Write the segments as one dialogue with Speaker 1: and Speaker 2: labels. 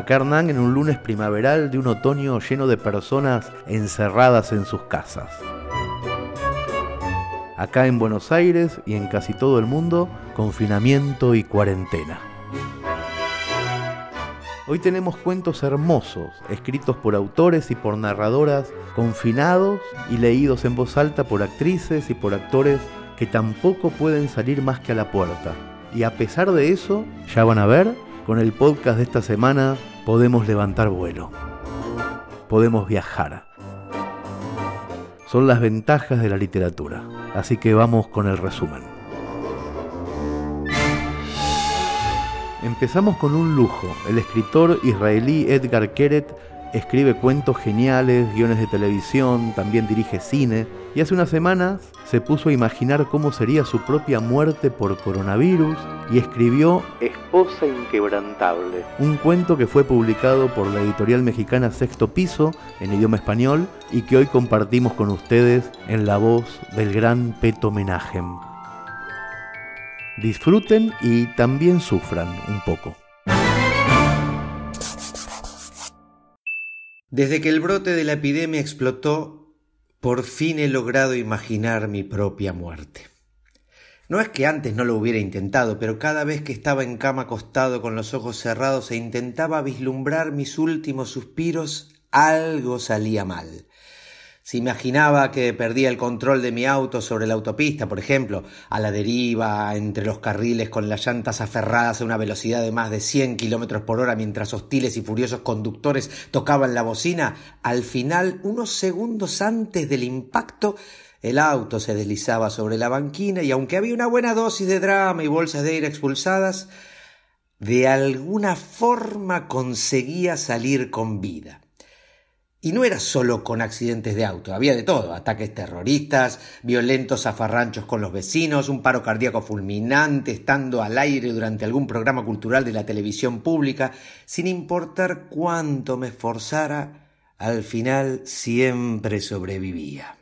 Speaker 1: Acá Hernán en un lunes primaveral de un otoño lleno de personas encerradas en sus casas. Acá en Buenos Aires y en casi todo el mundo, confinamiento y cuarentena. Hoy tenemos cuentos hermosos, escritos por autores y por narradoras, confinados y leídos en voz alta por actrices y por actores que tampoco pueden salir más que a la puerta. Y a pesar de eso, ya van a ver, con el podcast de esta semana podemos levantar vuelo. Podemos viajar. Son las ventajas de la literatura. Así que vamos con el resumen. Empezamos con un lujo. El escritor israelí Edgar Keret escribe cuentos geniales, guiones de televisión, también dirige cine y hace unas semanas se puso a imaginar cómo sería su propia muerte por coronavirus y escribió Esposa Inquebrantable, un cuento que fue publicado por la editorial mexicana Sexto Piso en idioma español y que hoy compartimos con ustedes en la voz del gran Peto Menagem. Disfruten y también sufran un poco.
Speaker 2: Desde que el brote de la epidemia explotó, por fin he logrado imaginar mi propia muerte. No es que antes no lo hubiera intentado, pero cada vez que estaba en cama acostado con los ojos cerrados e intentaba vislumbrar mis últimos suspiros, algo salía mal. Se imaginaba que perdía el control de mi auto sobre la autopista, por ejemplo, a la deriva, entre los carriles con las llantas aferradas a una velocidad de más de 100 kilómetros por hora mientras hostiles y furiosos conductores tocaban la bocina. Al final, unos segundos antes del impacto, el auto se deslizaba sobre la banquina y aunque había una buena dosis de drama y bolsas de aire expulsadas, de alguna forma conseguía salir con vida. Y no era solo con accidentes de auto, había de todo, ataques terroristas, violentos zafarranchos con los vecinos, un paro cardíaco fulminante, estando al aire durante algún programa cultural de la televisión pública, sin importar cuánto me esforzara, al final siempre sobrevivía.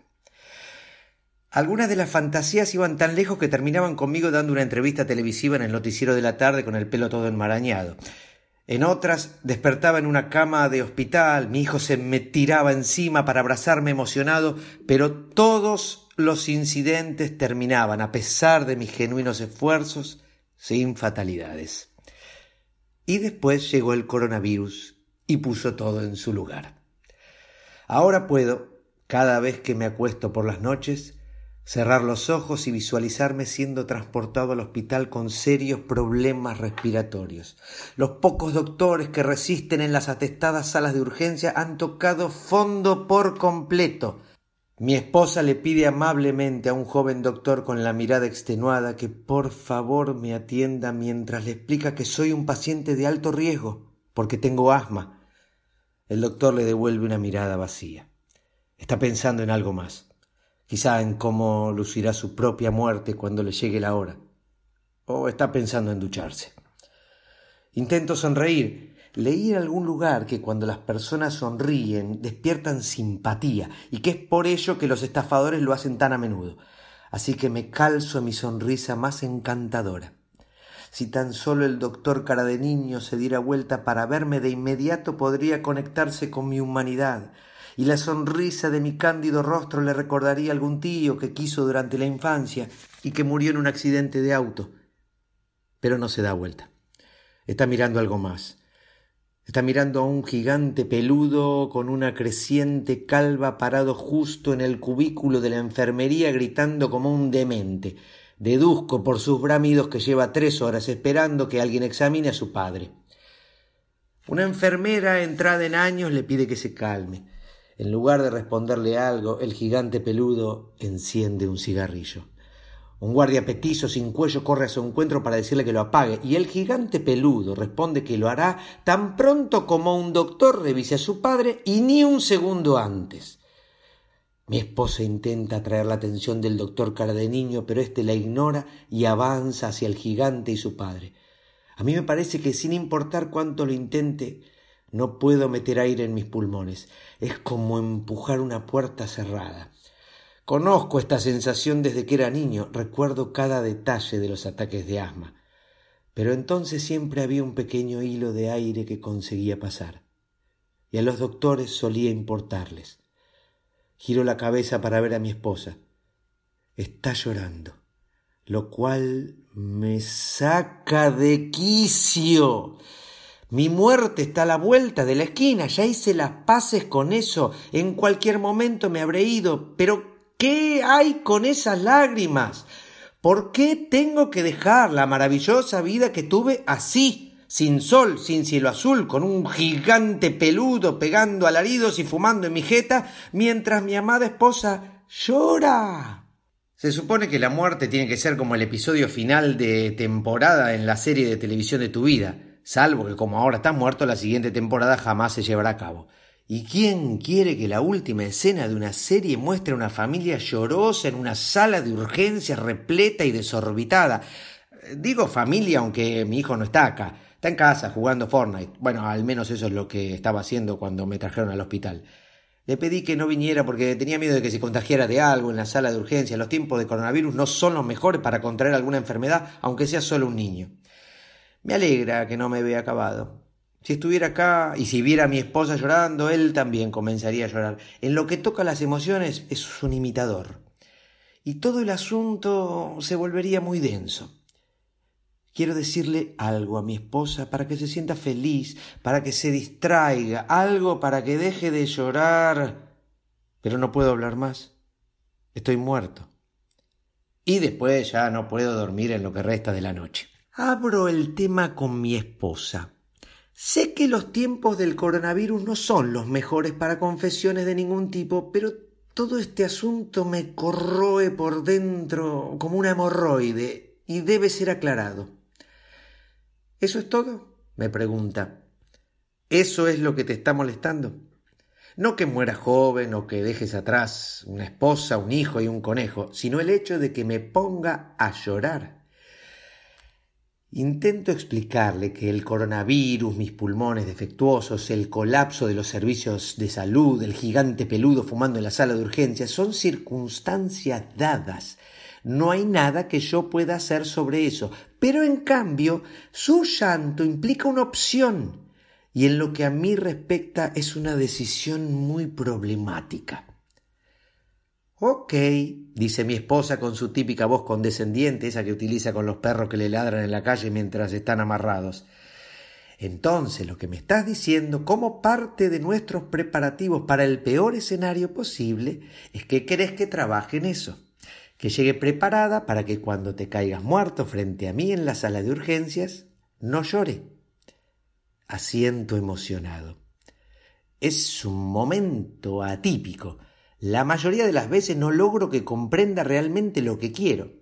Speaker 2: Algunas de las fantasías iban tan lejos que terminaban conmigo dando una entrevista televisiva en el noticiero de la tarde con el pelo todo enmarañado. En otras despertaba en una cama de hospital, mi hijo se me tiraba encima para abrazarme emocionado, pero todos los incidentes terminaban, a pesar de mis genuinos esfuerzos, sin fatalidades. Y después llegó el coronavirus y puso todo en su lugar. Ahora puedo, cada vez que me acuesto por las noches, cerrar los ojos y visualizarme siendo transportado al hospital con serios problemas respiratorios. Los pocos doctores que resisten en las atestadas salas de urgencia han tocado fondo por completo. Mi esposa le pide amablemente a un joven doctor con la mirada extenuada que por favor me atienda mientras le explica que soy un paciente de alto riesgo, porque tengo asma. El doctor le devuelve una mirada vacía. Está pensando en algo más quizá en cómo lucirá su propia muerte cuando le llegue la hora, o está pensando en ducharse. Intento sonreír. Leí en algún lugar que cuando las personas sonríen despiertan simpatía y que es por ello que los estafadores lo hacen tan a menudo. Así que me calzo mi sonrisa más encantadora. Si tan solo el doctor cara de niño se diera vuelta para verme de inmediato podría conectarse con mi humanidad, y la sonrisa de mi cándido rostro le recordaría algún tío que quiso durante la infancia y que murió en un accidente de auto. Pero no se da vuelta. Está mirando algo más. Está mirando a un gigante peludo con una creciente calva parado justo en el cubículo de la enfermería gritando como un demente. Deduzco por sus bramidos que lleva tres horas esperando que alguien examine a su padre. Una enfermera entrada en años le pide que se calme. En lugar de responderle algo, el gigante peludo enciende un cigarrillo. Un guardia petizo sin cuello corre a su encuentro para decirle que lo apague, y el gigante peludo responde que lo hará tan pronto como un doctor revise a su padre y ni un segundo antes. Mi esposa intenta atraer la atención del doctor cara de niño, pero éste la ignora y avanza hacia el gigante y su padre. A mí me parece que sin importar cuánto lo intente, no puedo meter aire en mis pulmones. Es como empujar una puerta cerrada. Conozco esta sensación desde que era niño. Recuerdo cada detalle de los ataques de asma. Pero entonces siempre había un pequeño hilo de aire que conseguía pasar, y a los doctores solía importarles. Giro la cabeza para ver a mi esposa. Está llorando, lo cual me saca de quicio. Mi muerte está a la vuelta de la esquina, ya hice las paces con eso, en cualquier momento me habré ido, pero ¿qué hay con esas lágrimas? ¿Por qué tengo que dejar la maravillosa vida que tuve así, sin sol, sin cielo azul, con un gigante peludo pegando alaridos y fumando en mi jeta, mientras mi amada esposa llora? Se supone que la muerte tiene que ser como el episodio final de temporada en la serie de televisión de tu vida, salvo que como ahora estás muerto, la siguiente temporada jamás se llevará a cabo. ¿Y quién quiere que la última escena de una serie muestre a una familia llorosa en una sala de urgencias repleta y desorbitada? Digo familia aunque mi hijo no está acá. Está en casa jugando Fortnite. Bueno, al menos eso es lo que estaba haciendo cuando me trajeron al hospital. Le pedí que no viniera porque tenía miedo de que se contagiara de algo en la sala de urgencias. Los tiempos de coronavirus no son los mejores para contraer alguna enfermedad, aunque sea solo un niño. Me alegra que no me vea acabado. Si estuviera acá y si viera a mi esposa llorando, él también comenzaría a llorar. En lo que toca las emociones es un imitador. Y todo el asunto se volvería muy denso. Quiero decirle algo a mi esposa para que se sienta feliz, para que se distraiga, algo para que deje de llorar. Pero no puedo hablar más. Estoy muerto. Y después ya no puedo dormir en lo que resta de la noche. Abro el tema con mi esposa. Sé que los tiempos del coronavirus no son los mejores para confesiones de ningún tipo, pero todo este asunto me corroe por dentro como una hemorroide y debe ser aclarado. ¿Eso es todo? me pregunta. ¿Eso es lo que te está molestando? No que mueras joven o que dejes atrás una esposa, un hijo y un conejo, sino el hecho de que me ponga a llorar. Intento explicarle que el coronavirus, mis pulmones defectuosos, el colapso de los servicios de salud, el gigante peludo fumando en la sala de urgencias, son circunstancias dadas. No hay nada que yo pueda hacer sobre eso. Pero en cambio, su llanto implica una opción. Y en lo que a mí respecta es una decisión muy problemática. Ok, dice mi esposa con su típica voz condescendiente, esa que utiliza con los perros que le ladran en la calle mientras están amarrados. Entonces, lo que me estás diciendo, como parte de nuestros preparativos para el peor escenario posible, es que querés que trabaje en eso, que llegue preparada para que cuando te caigas muerto frente a mí en la sala de urgencias, no llore. Asiento emocionado. Es un momento atípico la mayoría de las veces no logro que comprenda realmente lo que quiero.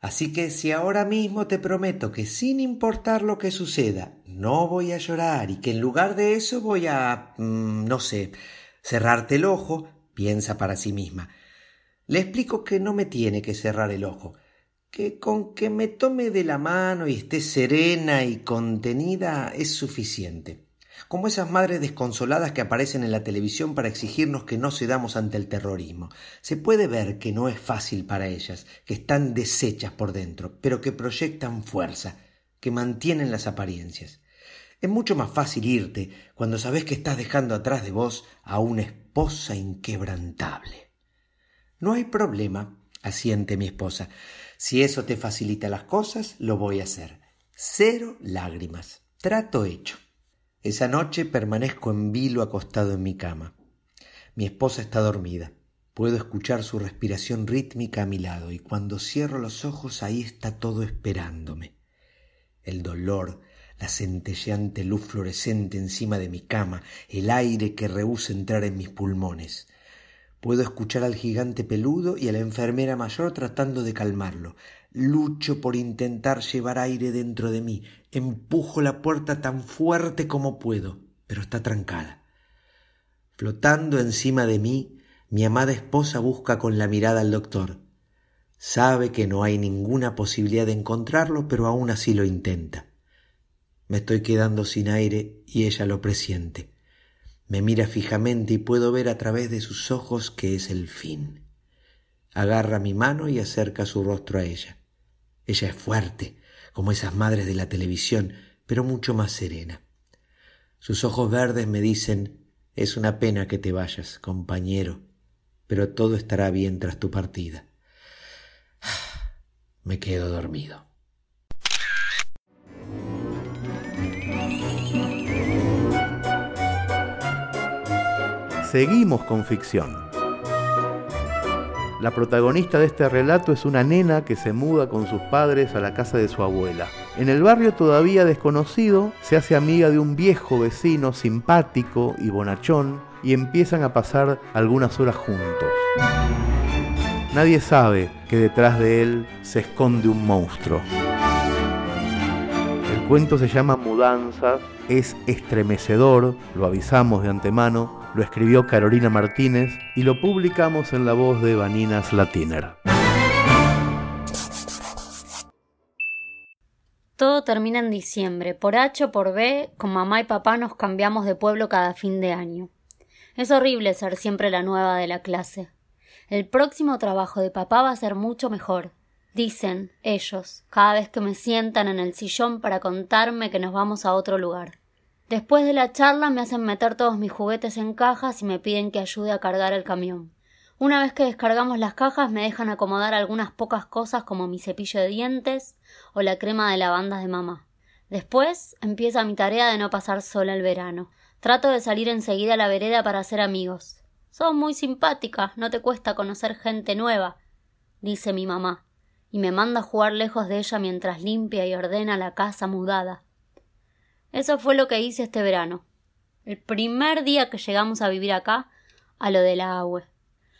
Speaker 2: Así que si ahora mismo te prometo que sin importar lo que suceda, no voy a llorar y que en lugar de eso voy a... Mm, no sé, cerrarte el ojo, piensa para sí misma. Le explico que no me tiene que cerrar el ojo, que con que me tome de la mano y esté serena y contenida es suficiente como esas madres desconsoladas que aparecen en la televisión para exigirnos que no cedamos ante el terrorismo. Se puede ver que no es fácil para ellas, que están deshechas por dentro, pero que proyectan fuerza, que mantienen las apariencias. Es mucho más fácil irte cuando sabes que estás dejando atrás de vos a una esposa inquebrantable. No hay problema, asiente mi esposa. Si eso te facilita las cosas, lo voy a hacer. Cero lágrimas. Trato hecho. Esa noche permanezco en vilo acostado en mi cama. Mi esposa está dormida. Puedo escuchar su respiración rítmica a mi lado y cuando cierro los ojos ahí está todo esperándome. El dolor, la centelleante luz fluorescente encima de mi cama, el aire que rehúsa entrar en mis pulmones. Puedo escuchar al gigante peludo y a la enfermera mayor tratando de calmarlo. Lucho por intentar llevar aire dentro de mí. Empujo la puerta tan fuerte como puedo, pero está trancada. Flotando encima de mí, mi amada esposa busca con la mirada al doctor. Sabe que no hay ninguna posibilidad de encontrarlo, pero aún así lo intenta. Me estoy quedando sin aire y ella lo presiente. Me mira fijamente y puedo ver a través de sus ojos que es el fin. Agarra mi mano y acerca su rostro a ella. Ella es fuerte, como esas madres de la televisión, pero mucho más serena. Sus ojos verdes me dicen, es una pena que te vayas, compañero, pero todo estará bien tras tu partida. Me quedo dormido.
Speaker 1: Seguimos con ficción. La protagonista de este relato es una nena que se muda con sus padres a la casa de su abuela. En el barrio todavía desconocido, se hace amiga de un viejo vecino simpático y bonachón y empiezan a pasar algunas horas juntos. Nadie sabe que detrás de él se esconde un monstruo. El cuento se llama Mudanzas, es estremecedor, lo avisamos de antemano, lo escribió Carolina Martínez y lo publicamos en la voz de Vanina Slatiner.
Speaker 3: Todo termina en diciembre. Por H o por B, con mamá y papá nos cambiamos de pueblo cada fin de año. Es horrible ser siempre la nueva de la clase. El próximo trabajo de papá va a ser mucho mejor. Dicen ellos, cada vez que me sientan en el sillón para contarme que nos vamos a otro lugar. Después de la charla me hacen meter todos mis juguetes en cajas y me piden que ayude a cargar el camión. Una vez que descargamos las cajas me dejan acomodar algunas pocas cosas como mi cepillo de dientes o la crema de lavanda de mamá. Después empieza mi tarea de no pasar sola el verano. Trato de salir enseguida a la vereda para hacer amigos. Sos muy simpática, no te cuesta conocer gente nueva, dice mi mamá, y me manda a jugar lejos de ella mientras limpia y ordena la casa mudada. Eso fue lo que hice este verano. El primer día que llegamos a vivir acá, a lo de la agua.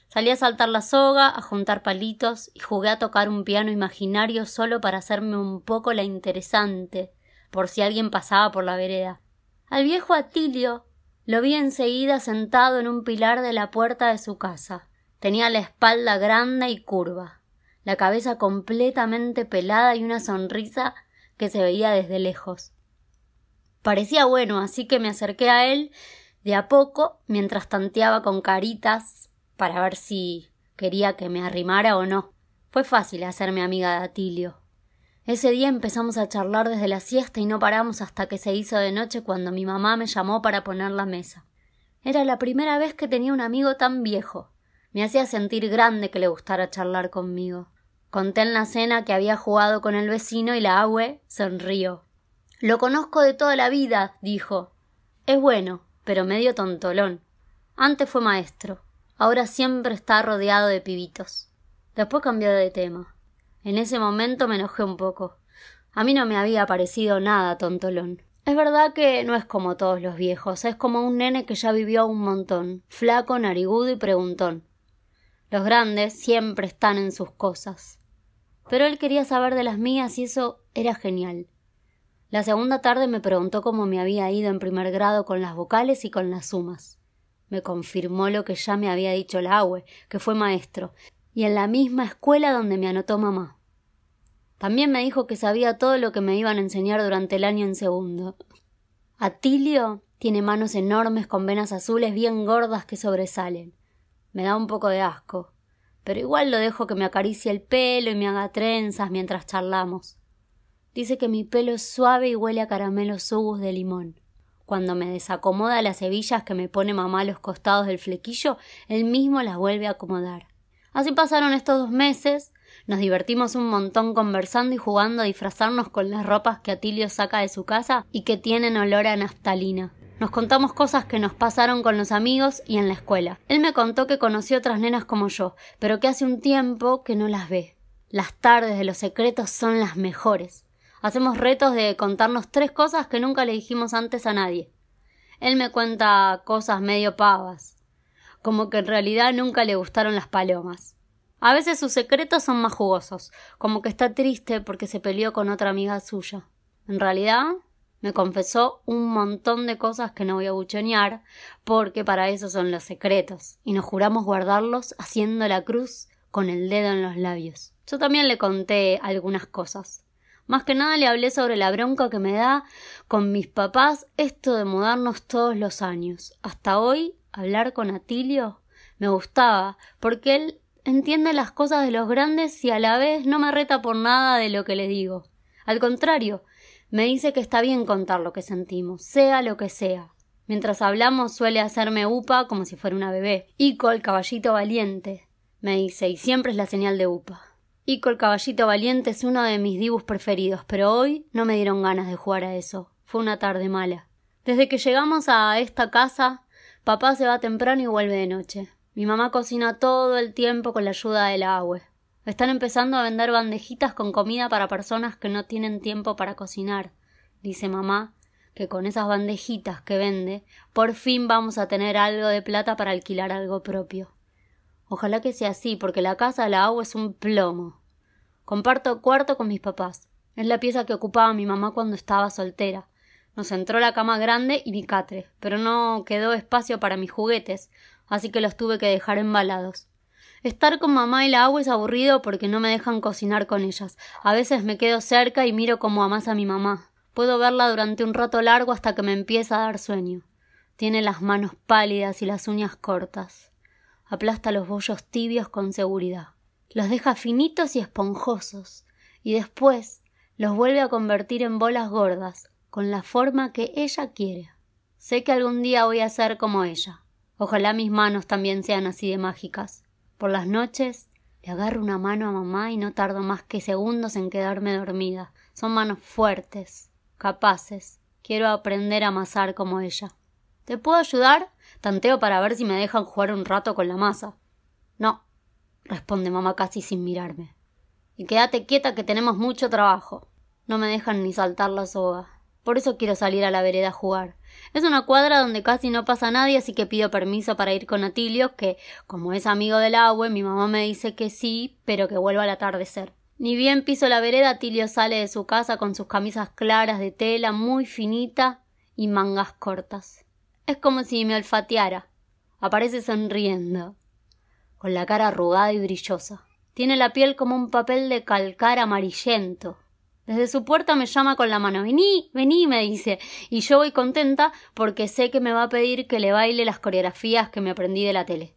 Speaker 3: Salí a saltar la soga, a juntar palitos y jugué a tocar un piano imaginario solo para hacerme un poco la interesante, por si alguien pasaba por la vereda. Al viejo Atilio lo vi enseguida sentado en un pilar de la puerta de su casa. Tenía la espalda grande y curva, la cabeza completamente pelada y una sonrisa que se veía desde lejos. Parecía bueno, así que me acerqué a él de a poco mientras tanteaba con caritas para ver si quería que me arrimara o no. Fue fácil hacerme amiga de Atilio. Ese día empezamos a charlar desde la siesta y no paramos hasta que se hizo de noche cuando mi mamá me llamó para poner la mesa. Era la primera vez que tenía un amigo tan viejo. Me hacía sentir grande que le gustara charlar conmigo. Conté en la cena que había jugado con el vecino y la abue sonrió. Lo conozco de toda la vida, dijo. Es bueno, pero medio tontolón. Antes fue maestro. Ahora siempre está rodeado de pibitos. Después cambió de tema. En ese momento me enojé un poco. A mí no me había parecido nada tontolón. Es verdad que no es como todos los viejos, es como un nene que ya vivió un montón, flaco, narigudo y preguntón. Los grandes siempre están en sus cosas. Pero él quería saber de las mías y eso era genial. La segunda tarde me preguntó cómo me había ido en primer grado con las vocales y con las sumas. Me confirmó lo que ya me había dicho el Aue, que fue maestro, y en la misma escuela donde me anotó mamá. También me dijo que sabía todo lo que me iban a enseñar durante el año en segundo. Atilio tiene manos enormes con venas azules bien gordas que sobresalen. Me da un poco de asco, pero igual lo dejo que me acaricie el pelo y me haga trenzas mientras charlamos. Dice que mi pelo es suave y huele a caramelos subus de limón. Cuando me desacomoda las hebillas que me pone mamá a los costados del flequillo, él mismo las vuelve a acomodar. Así pasaron estos dos meses, nos divertimos un montón conversando y jugando a disfrazarnos con las ropas que Atilio saca de su casa y que tienen olor a naftalina. Nos contamos cosas que nos pasaron con los amigos y en la escuela. Él me contó que conoció otras nenas como yo, pero que hace un tiempo que no las ve. Las tardes de los secretos son las mejores. Hacemos retos de contarnos tres cosas que nunca le dijimos antes a nadie. Él me cuenta cosas medio pavas, como que en realidad nunca le gustaron las palomas. A veces sus secretos son más jugosos, como que está triste porque se peleó con otra amiga suya. En realidad, me confesó un montón de cosas que no voy a buchonear, porque para eso son los secretos, y nos juramos guardarlos haciendo la cruz con el dedo en los labios. Yo también le conté algunas cosas. Más que nada le hablé sobre la bronca que me da con mis papás esto de mudarnos todos los años. Hasta hoy, hablar con Atilio me gustaba, porque él entiende las cosas de los grandes y a la vez no me reta por nada de lo que le digo. Al contrario, me dice que está bien contar lo que sentimos, sea lo que sea. Mientras hablamos suele hacerme upa como si fuera una bebé. Ico el caballito valiente, me dice, y siempre es la señal de upa. Ico el caballito valiente es uno de mis dibus preferidos, pero hoy no me dieron ganas de jugar a eso. Fue una tarde mala. Desde que llegamos a esta casa, papá se va temprano y vuelve de noche. Mi mamá cocina todo el tiempo con la ayuda del agua. Están empezando a vender bandejitas con comida para personas que no tienen tiempo para cocinar. Dice mamá que con esas bandejitas que vende, por fin vamos a tener algo de plata para alquilar algo propio. Ojalá que sea así, porque la casa de la agua es un plomo. Comparto cuarto con mis papás. Es la pieza que ocupaba mi mamá cuando estaba soltera. Nos entró la cama grande y mi catre, pero no quedó espacio para mis juguetes, así que los tuve que dejar embalados. Estar con mamá y la agua es aburrido porque no me dejan cocinar con ellas. A veces me quedo cerca y miro cómo amasa mi mamá. Puedo verla durante un rato largo hasta que me empieza a dar sueño. Tiene las manos pálidas y las uñas cortas. Aplasta los bollos tibios con seguridad. Los deja finitos y esponjosos. Y después los vuelve a convertir en bolas gordas, con la forma que ella quiere. Sé que algún día voy a ser como ella. Ojalá mis manos también sean así de mágicas. Por las noches le agarro una mano a mamá y no tardo más que segundos en quedarme dormida. Son manos fuertes, capaces. Quiero aprender a amasar como ella. ¿Te puedo ayudar? Tanteo para ver si me dejan jugar un rato con la masa. No, responde mamá casi sin mirarme. Y quédate quieta que tenemos mucho trabajo. No me dejan ni saltar la soga. Por eso quiero salir a la vereda a jugar. Es una cuadra donde casi no pasa nadie, así que pido permiso para ir con Atilio, que, como es amigo del agua, mi mamá me dice que sí, pero que vuelva al atardecer. Ni bien piso la vereda, Atilio sale de su casa con sus camisas claras de tela muy finita y mangas cortas. Es como si me olfateara. Aparece sonriendo, con la cara arrugada y brillosa. Tiene la piel como un papel de calcar amarillento. Desde su puerta me llama con la mano. Vení, vení, me dice. Y yo voy contenta porque sé que me va a pedir que le baile las coreografías que me aprendí de la tele.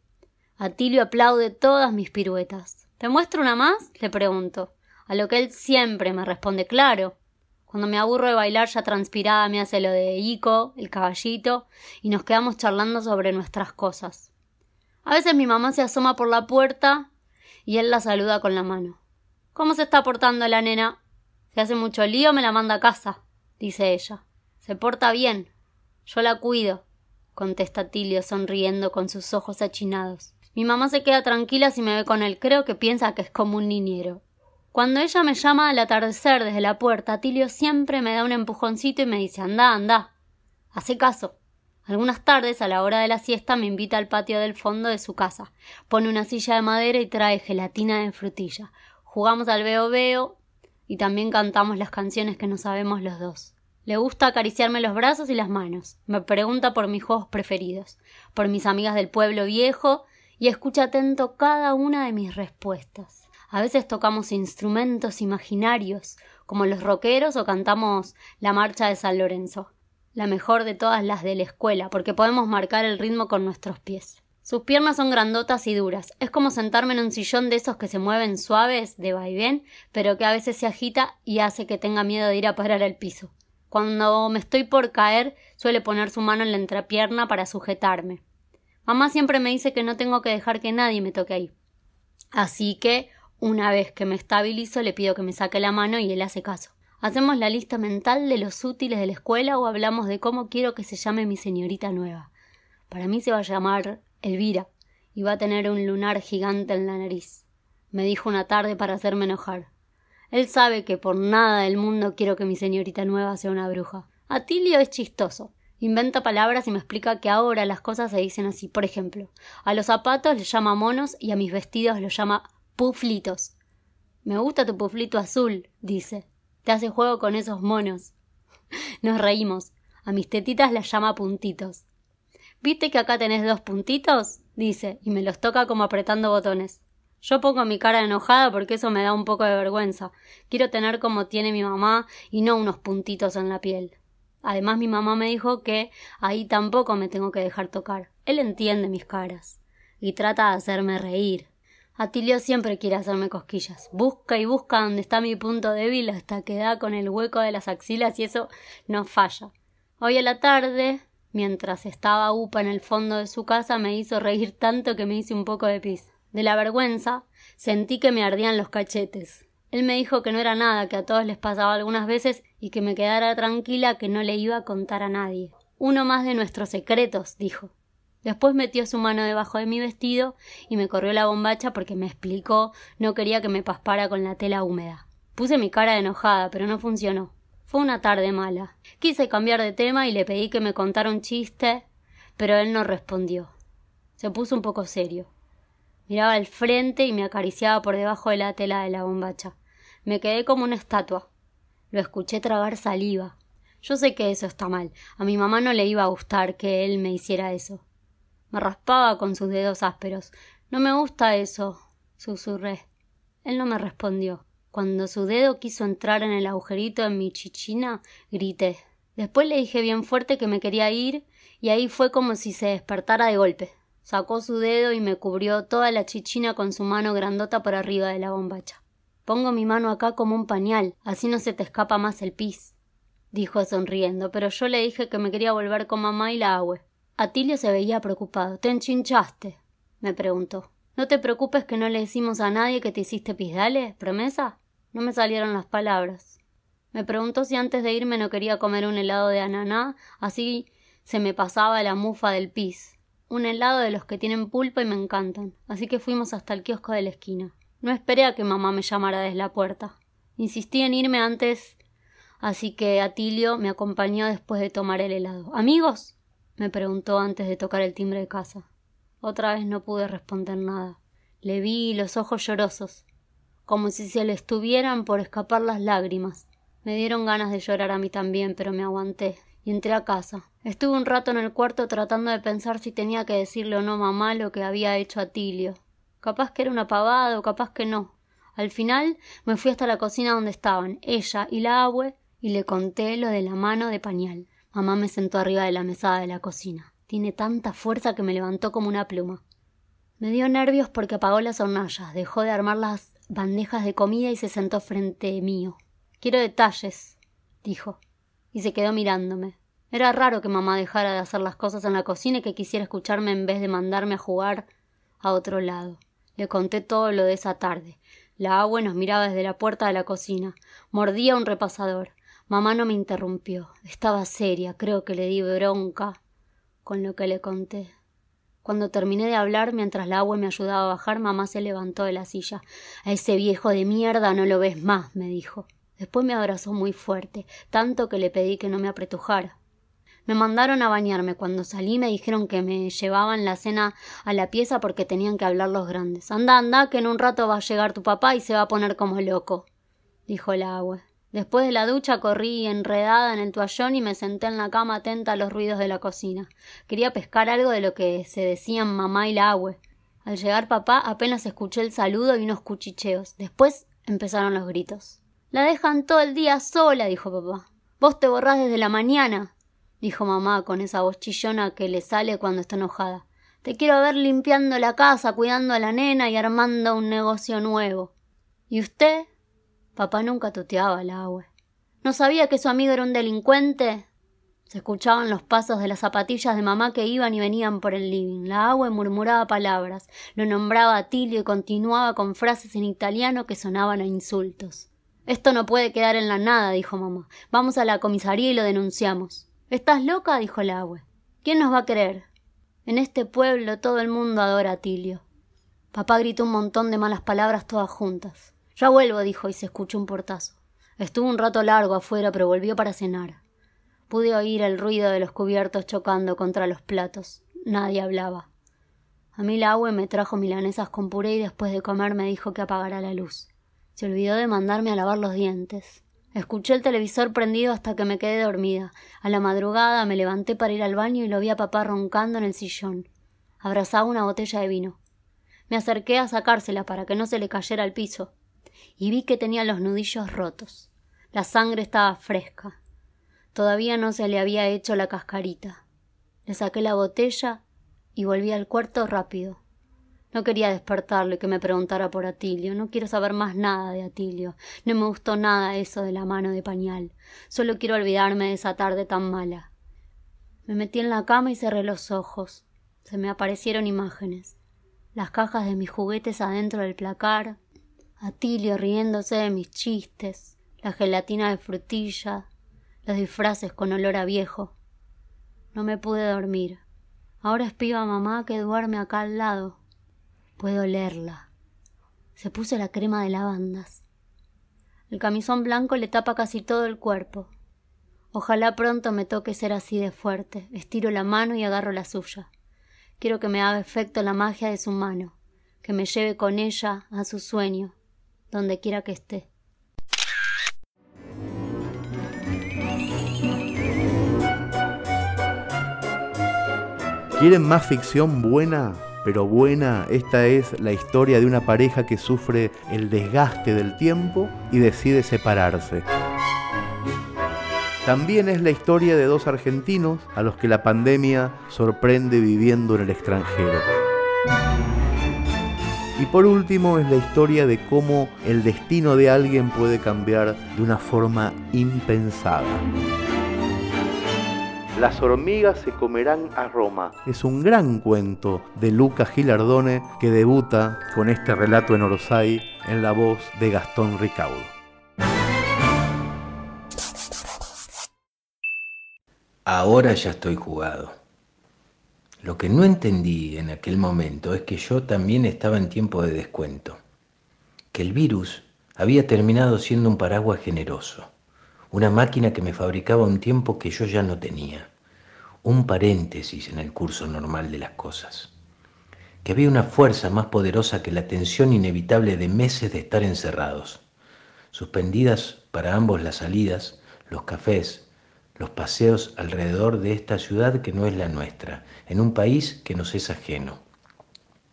Speaker 3: Atilio aplaude todas mis piruetas. ¿Te muestro una más? le pregunto. A lo que él siempre me responde claro. Cuando me aburro de bailar ya transpirada me hace lo de Ico, el caballito, y nos quedamos charlando sobre nuestras cosas. A veces mi mamá se asoma por la puerta y él la saluda con la mano. ¿Cómo se está portando la nena? Si hace mucho lío me la manda a casa, dice ella. Se porta bien. Yo la cuido, contesta Tilio sonriendo con sus ojos achinados. Mi mamá se queda tranquila si me ve con él. Creo que piensa que es como un niñero. Cuando ella me llama al atardecer desde la puerta, Tilio siempre me da un empujoncito y me dice anda, anda. Hace caso. Algunas tardes, a la hora de la siesta, me invita al patio del fondo de su casa. Pone una silla de madera y trae gelatina de frutilla. Jugamos al veo veo y también cantamos las canciones que no sabemos los dos. Le gusta acariciarme los brazos y las manos. Me pregunta por mis juegos preferidos, por mis amigas del pueblo viejo y escucha atento cada una de mis respuestas. A veces tocamos instrumentos imaginarios, como los rockeros, o cantamos la marcha de San Lorenzo, la mejor de todas las de la escuela, porque podemos marcar el ritmo con nuestros pies. Sus piernas son grandotas y duras. Es como sentarme en un sillón de esos que se mueven suaves, de vaivén, pero que a veces se agita y hace que tenga miedo de ir a parar al piso. Cuando me estoy por caer, suele poner su mano en la entrepierna para sujetarme. Mamá siempre me dice que no tengo que dejar que nadie me toque ahí. Así que, una vez que me estabilizo, le pido que me saque la mano y él hace caso. Hacemos la lista mental de los útiles de la escuela o hablamos de cómo quiero que se llame mi señorita nueva. Para mí se va a llamar Elvira, y va a tener un lunar gigante en la nariz. Me dijo una tarde para hacerme enojar. Él sabe que por nada del mundo quiero que mi señorita nueva sea una bruja. Atilio es chistoso. Inventa palabras y me explica que ahora las cosas se dicen así. Por ejemplo, a los zapatos les llama monos y a mis vestidos los llama puflitos. Me gusta tu puflito azul, dice. Te hace juego con esos monos. Nos reímos. A mis tetitas las llama puntitos. ¿Viste que acá tenés dos puntitos? dice, y me los toca como apretando botones. Yo pongo mi cara enojada porque eso me da un poco de vergüenza. Quiero tener como tiene mi mamá y no unos puntitos en la piel. Además mi mamá me dijo que ahí tampoco me tengo que dejar tocar. Él entiende mis caras y trata de hacerme reír. Atilio siempre quiere hacerme cosquillas. Busca y busca donde está mi punto débil hasta que da con el hueco de las axilas y eso no falla. Hoy a la tarde, mientras estaba upa en el fondo de su casa, me hizo reír tanto que me hice un poco de pis. De la vergüenza, sentí que me ardían los cachetes. Él me dijo que no era nada, que a todos les pasaba algunas veces y que me quedara tranquila que no le iba a contar a nadie. Uno más de nuestros secretos, dijo. Después metió su mano debajo de mi vestido y me corrió la bombacha porque me explicó no quería que me paspara con la tela húmeda. Puse mi cara enojada, pero no funcionó. Fue una tarde mala. Quise cambiar de tema y le pedí que me contara un chiste, pero él no respondió. Se puso un poco serio. Miraba al frente y me acariciaba por debajo de la tela de la bombacha. Me quedé como una estatua. Lo escuché tragar saliva. Yo sé que eso está mal. A mi mamá no le iba a gustar que él me hiciera eso. Me raspaba con sus dedos ásperos. No me gusta eso, susurré. Él no me respondió. Cuando su dedo quiso entrar en el agujerito de mi chichina, grité. Después le dije bien fuerte que me quería ir, y ahí fue como si se despertara de golpe. Sacó su dedo y me cubrió toda la chichina con su mano grandota por arriba de la bombacha. Pongo mi mano acá como un pañal, así no se te escapa más el pis, dijo sonriendo, pero yo le dije que me quería volver con mamá y la agüe. Atilio se veía preocupado. ¿Te enchinchaste? me preguntó. No te preocupes que no le decimos a nadie que te hiciste pisdale, ¿promesa? No me salieron las palabras. Me preguntó si antes de irme no quería comer un helado de ananá, así se me pasaba la mufa del pis. Un helado de los que tienen pulpa y me encantan. Así que fuimos hasta el kiosco de la esquina. No esperé a que mamá me llamara desde la puerta. Insistí en irme antes, así que Atilio me acompañó después de tomar el helado. ¿Amigos? me preguntó antes de tocar el timbre de casa. Otra vez no pude responder nada. Le vi los ojos llorosos, como si se le estuvieran por escapar las lágrimas. Me dieron ganas de llorar a mí también, pero me aguanté y entré a casa. Estuve un rato en el cuarto tratando de pensar si tenía que decirle o no mamá lo que había hecho a Tilio. Capaz que era una pavada o capaz que no. Al final me fui hasta la cocina donde estaban ella y la abue y le conté lo de la mano de pañal. Mamá me sentó arriba de la mesada de la cocina. Tiene tanta fuerza que me levantó como una pluma. Me dio nervios porque apagó las hornallas, dejó de armar las bandejas de comida y se sentó frente mío. Quiero detalles, dijo, y se quedó mirándome. Era raro que mamá dejara de hacer las cosas en la cocina y que quisiera escucharme en vez de mandarme a jugar a otro lado. Le conté todo lo de esa tarde. La agua nos miraba desde la puerta de la cocina. Mordía un repasador. Mamá no me interrumpió. Estaba seria, creo que le di bronca con lo que le conté. Cuando terminé de hablar, mientras la agua me ayudaba a bajar, mamá se levantó de la silla. A ese viejo de mierda no lo ves más, me dijo. Después me abrazó muy fuerte, tanto que le pedí que no me apretujara. Me mandaron a bañarme. Cuando salí me dijeron que me llevaban la cena a la pieza porque tenían que hablar los grandes. Anda, anda, que en un rato va a llegar tu papá y se va a poner como loco, dijo la agua. Después de la ducha corrí enredada en el toallón y me senté en la cama atenta a los ruidos de la cocina. Quería pescar algo de lo que se decían mamá y la agua. Al llegar papá apenas escuché el saludo y unos cuchicheos. Después empezaron los gritos. La dejan todo el día sola, dijo papá. Vos te borrás desde la mañana, dijo mamá con esa voz chillona que le sale cuando está enojada. Te quiero ver limpiando la casa, cuidando a la nena y armando un negocio nuevo. ¿Y usted? Papá nunca tuteaba al agua. ¿No sabía que su amigo era un delincuente? Se escuchaban los pasos de las zapatillas de mamá que iban y venían por el living. La agua murmuraba palabras, lo nombraba a Tilio y continuaba con frases en italiano que sonaban a insultos. Esto no puede quedar en la nada, dijo mamá. Vamos a la comisaría y lo denunciamos. ¿Estás loca? dijo el agua. ¿Quién nos va a creer? En este pueblo todo el mundo adora a Tilio. Papá gritó un montón de malas palabras todas juntas. Ya vuelvo, dijo, y se escuchó un portazo. Estuvo un rato largo afuera, pero volvió para cenar. Pude oír el ruido de los cubiertos chocando contra los platos. Nadie hablaba. A mí la me trajo milanesas con puré y después de comer me dijo que apagara la luz. Se olvidó de mandarme a lavar los dientes. Escuché el televisor prendido hasta que me quedé dormida. A la madrugada me levanté para ir al baño y lo vi a papá roncando en el sillón. Abrazaba una botella de vino. Me acerqué a sacársela para que no se le cayera al piso y vi que tenía los nudillos rotos. La sangre estaba fresca. Todavía no se le había hecho la cascarita. Le saqué la botella y volví al cuarto rápido. No quería despertarlo y que me preguntara por Atilio. No quiero saber más nada de Atilio. No me gustó nada eso de la mano de pañal. Solo quiero olvidarme de esa tarde tan mala. Me metí en la cama y cerré los ojos. Se me aparecieron imágenes. Las cajas de mis juguetes adentro del placar. Atilio riéndose de mis chistes. La gelatina de frutilla. Los disfraces con olor a viejo. No me pude dormir. Ahora espío a mamá que duerme acá al lado. Puedo olerla. Se puso la crema de lavandas. El camisón blanco le tapa casi todo el cuerpo. Ojalá pronto me toque ser así de fuerte. Estiro la mano y agarro la suya. Quiero que me haga efecto la magia de su mano, que me lleve con ella a su sueño, donde quiera que esté.
Speaker 1: ¿Quieren más ficción buena? pero buena, esta es la historia de una pareja que sufre el desgaste del tiempo y decide separarse. También es la historia de dos argentinos a los que la pandemia sorprende viviendo en el extranjero. Y por último es la historia de cómo el destino de alguien puede cambiar de una forma impensada. Las hormigas se comerán a Roma. Es un gran cuento de Luca Gilardone que debuta con este relato en Orsay en la voz de Gastón Ricaudo.
Speaker 4: Ahora ya estoy jugado. Lo que no entendí en aquel momento es que yo también estaba en tiempo de descuento, que el virus había terminado siendo un paraguas generoso una máquina que me fabricaba un tiempo que yo ya no tenía, un paréntesis en el curso normal de las cosas, que había una fuerza más poderosa que la tensión inevitable de meses de estar encerrados, suspendidas para ambos las salidas, los cafés, los paseos alrededor de esta ciudad que no es la nuestra, en un país que nos es ajeno.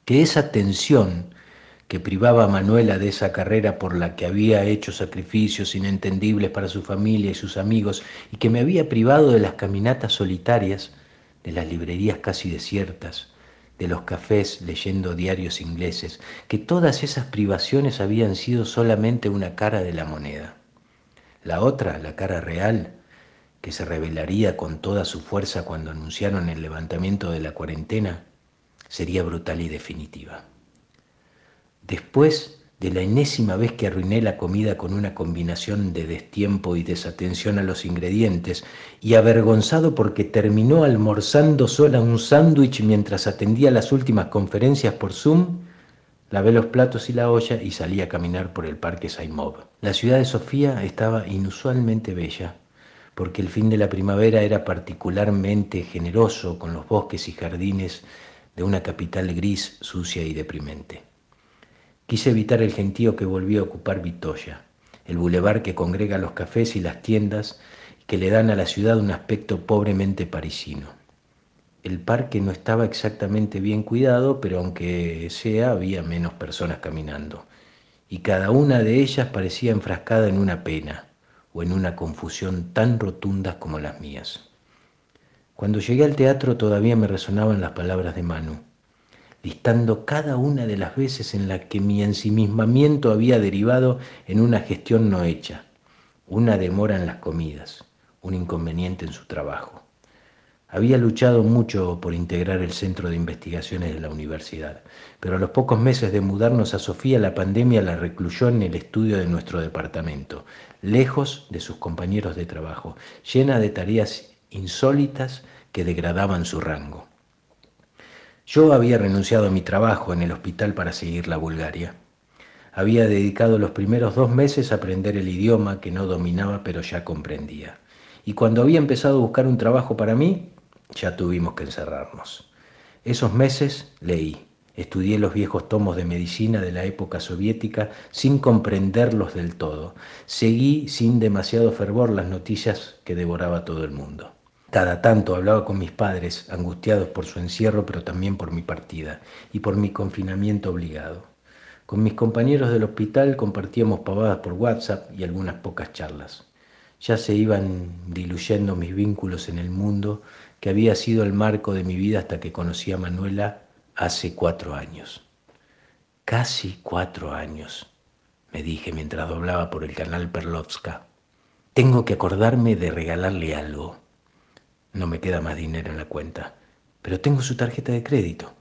Speaker 4: Que esa tensión que privaba a Manuela de esa carrera por la que había hecho sacrificios inentendibles para su familia y sus amigos y que me había privado de las caminatas solitarias, de las librerías casi desiertas, de los cafés leyendo diarios ingleses, que todas esas privaciones habían sido solamente una cara de la moneda. La otra, la cara real, que se revelaría con toda su fuerza cuando anunciaron el levantamiento de la cuarentena, sería brutal y definitiva. Después de la enésima vez que arruiné la comida con una combinación de destiempo y desatención a los ingredientes, y avergonzado porque terminó almorzando sola un sándwich mientras atendía las últimas conferencias por Zoom, lavé los platos y la olla y salí a caminar por el parque Saimov. La ciudad de Sofía estaba inusualmente bella, porque el fin de la primavera era particularmente generoso con los bosques y jardines de una capital gris, sucia y deprimente. Quise evitar el gentío que volvió a ocupar Vitoya, el bulevar que congrega los cafés y las tiendas que le dan a la ciudad un aspecto pobremente parisino. El parque no estaba exactamente bien cuidado, pero aunque sea había menos personas caminando, y cada una de ellas parecía enfrascada en una pena o en una confusión tan rotundas como las mías. Cuando llegué al teatro todavía me resonaban las palabras de Manu listando cada una de las veces en las que mi ensimismamiento había derivado en una gestión no hecha, una demora en las comidas, un inconveniente en su trabajo. Había luchado mucho por integrar el centro de investigaciones de la universidad, pero a los pocos meses de mudarnos a Sofía la pandemia la recluyó en el estudio de nuestro departamento, lejos de sus compañeros de trabajo, llena de tareas insólitas que degradaban su rango. Yo había renunciado a mi trabajo en el hospital para seguir la Bulgaria. Había dedicado los primeros dos meses a aprender el idioma que no dominaba pero ya comprendía. Y cuando había empezado a buscar un trabajo para mí, ya tuvimos que encerrarnos. Esos meses leí, estudié los viejos tomos de medicina de la época soviética sin comprenderlos del todo. Seguí sin demasiado fervor las noticias que devoraba todo el mundo. Cada tanto hablaba con mis padres, angustiados por su encierro, pero también por mi partida y por mi confinamiento obligado. Con mis compañeros del hospital compartíamos pavadas por WhatsApp y algunas pocas charlas. Ya se iban diluyendo mis vínculos en el mundo que había sido el marco de mi vida hasta que conocí a Manuela hace cuatro años. Casi cuatro años, me dije mientras doblaba por el canal Perlovska. Tengo que acordarme de regalarle algo. No me queda más dinero en la cuenta, pero tengo su tarjeta de crédito.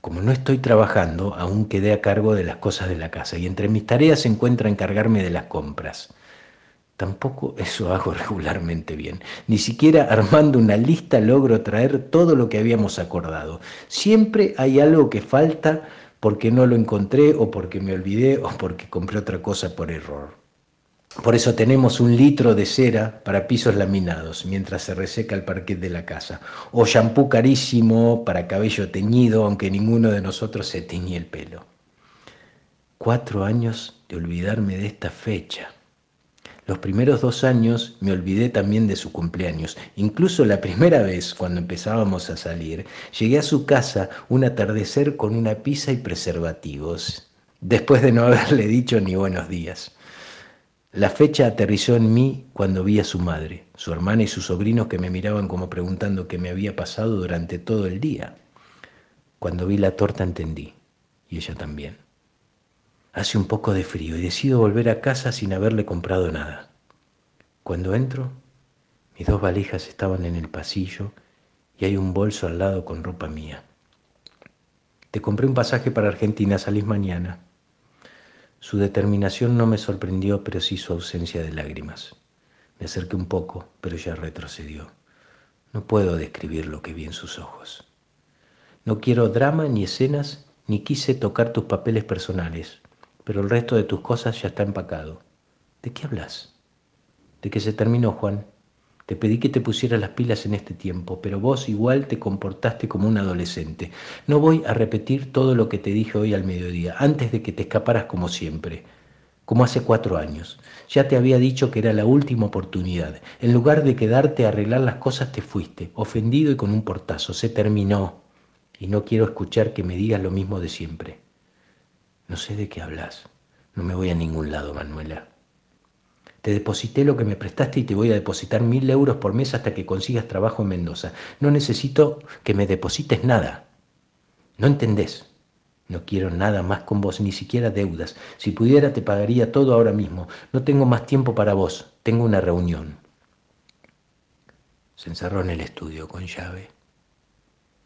Speaker 4: Como no estoy trabajando, aún quedé a cargo de las cosas de la casa y entre mis tareas se encuentra encargarme de las compras. Tampoco eso hago regularmente bien. Ni siquiera armando una lista logro traer todo lo que habíamos acordado. Siempre hay algo que falta porque no lo encontré o porque me olvidé o porque compré otra cosa por error. Por eso tenemos un litro de cera para pisos laminados mientras se reseca el parquet de la casa, o shampoo carísimo para cabello teñido, aunque ninguno de nosotros se teñía el pelo. Cuatro años de olvidarme de esta fecha. Los primeros dos años me olvidé también de su cumpleaños. Incluso la primera vez, cuando empezábamos a salir, llegué a su casa un atardecer con una pizza y preservativos, después de no haberle dicho ni buenos días. La fecha aterrizó en mí cuando vi a su madre, su hermana y sus sobrinos que me miraban como preguntando qué me había pasado durante todo el día. Cuando vi la torta entendí, y ella también. Hace un poco de frío y decido volver a casa sin haberle comprado nada. Cuando entro, mis dos valijas estaban en el pasillo y hay un bolso al lado con ropa mía. Te compré un pasaje para Argentina, salís mañana. Su determinación no me sorprendió, pero sí su ausencia de lágrimas. Me acerqué un poco, pero ya retrocedió. No puedo describir lo que vi en sus ojos. No quiero drama ni escenas, ni quise tocar tus papeles personales, pero el resto de tus cosas ya está empacado. ¿De qué hablas? De que se terminó, Juan. Te pedí que te pusieras las pilas en este tiempo, pero vos igual te comportaste como un adolescente. No voy a repetir todo lo que te dije hoy al mediodía, antes de que te escaparas como siempre, como hace cuatro años. Ya te había dicho que era la última oportunidad. En lugar de quedarte a arreglar las cosas, te fuiste, ofendido y con un portazo. Se terminó. Y no quiero escuchar que me digas lo mismo de siempre. No sé de qué hablas. No me voy a ningún lado, Manuela. Te deposité lo que me prestaste y te voy a depositar mil euros por mes hasta que consigas trabajo en Mendoza. No necesito que me deposites nada. ¿No entendés? No quiero nada más con vos, ni siquiera deudas. Si pudiera te pagaría todo ahora mismo. No tengo más tiempo para vos. Tengo una reunión. Se encerró en el estudio con llave.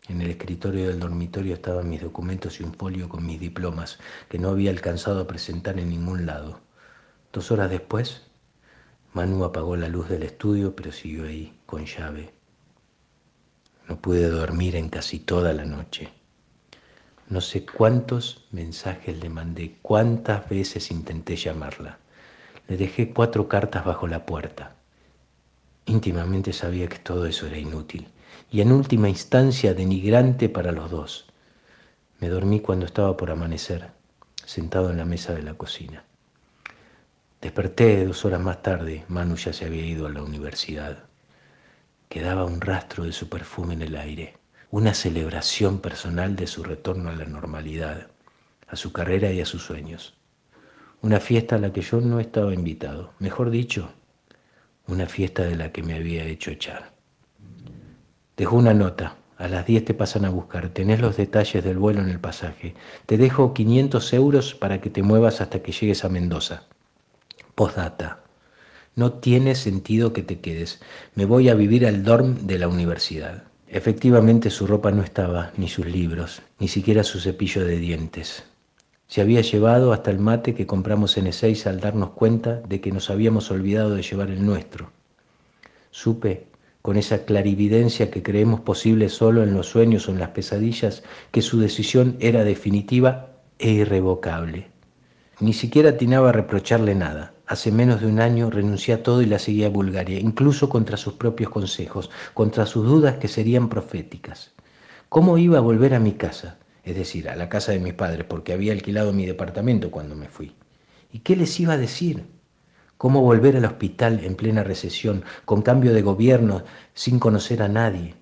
Speaker 4: En el escritorio del dormitorio estaban mis documentos y un folio con mis diplomas que no había alcanzado a presentar en ningún lado. Dos horas después Manu apagó la luz del estudio, pero siguió ahí, con llave. No pude dormir en casi toda la noche. No sé cuántos mensajes le mandé, cuántas veces intenté llamarla. Le dejé cuatro cartas bajo la puerta. Íntimamente sabía que todo eso era inútil y en última instancia denigrante para los dos. Me dormí cuando estaba por amanecer, sentado en la mesa de la cocina. Desperté dos horas más tarde, Manu ya se había ido a la universidad. Quedaba un rastro de su perfume en el aire, una celebración personal de su retorno a la normalidad, a su carrera y a sus sueños. Una fiesta a la que yo no estaba invitado, mejor dicho, una fiesta de la que me había hecho echar. Dejó una nota, a las 10 te pasan a buscar, tenés los detalles del vuelo en el pasaje, te dejo 500 euros para que te muevas hasta que llegues a Mendoza. Postdata. No tiene sentido que te quedes. Me voy a vivir al dorm de la universidad. Efectivamente su ropa no estaba, ni sus libros, ni siquiera su cepillo de dientes. Se había llevado hasta el mate que compramos en Ezeiza al darnos cuenta de que nos habíamos olvidado de llevar el nuestro. Supe, con esa clarividencia que creemos posible solo en los sueños o en las pesadillas, que su decisión era definitiva e irrevocable. Ni siquiera atinaba a reprocharle nada. Hace menos de un año renuncié a todo y la seguía a Bulgaria, incluso contra sus propios consejos, contra sus dudas que serían proféticas. ¿Cómo iba a volver a mi casa? Es decir, a la casa de mis padres, porque había alquilado mi departamento cuando me fui. ¿Y qué les iba a decir? ¿Cómo volver al hospital en plena recesión, con cambio de gobierno, sin conocer a nadie?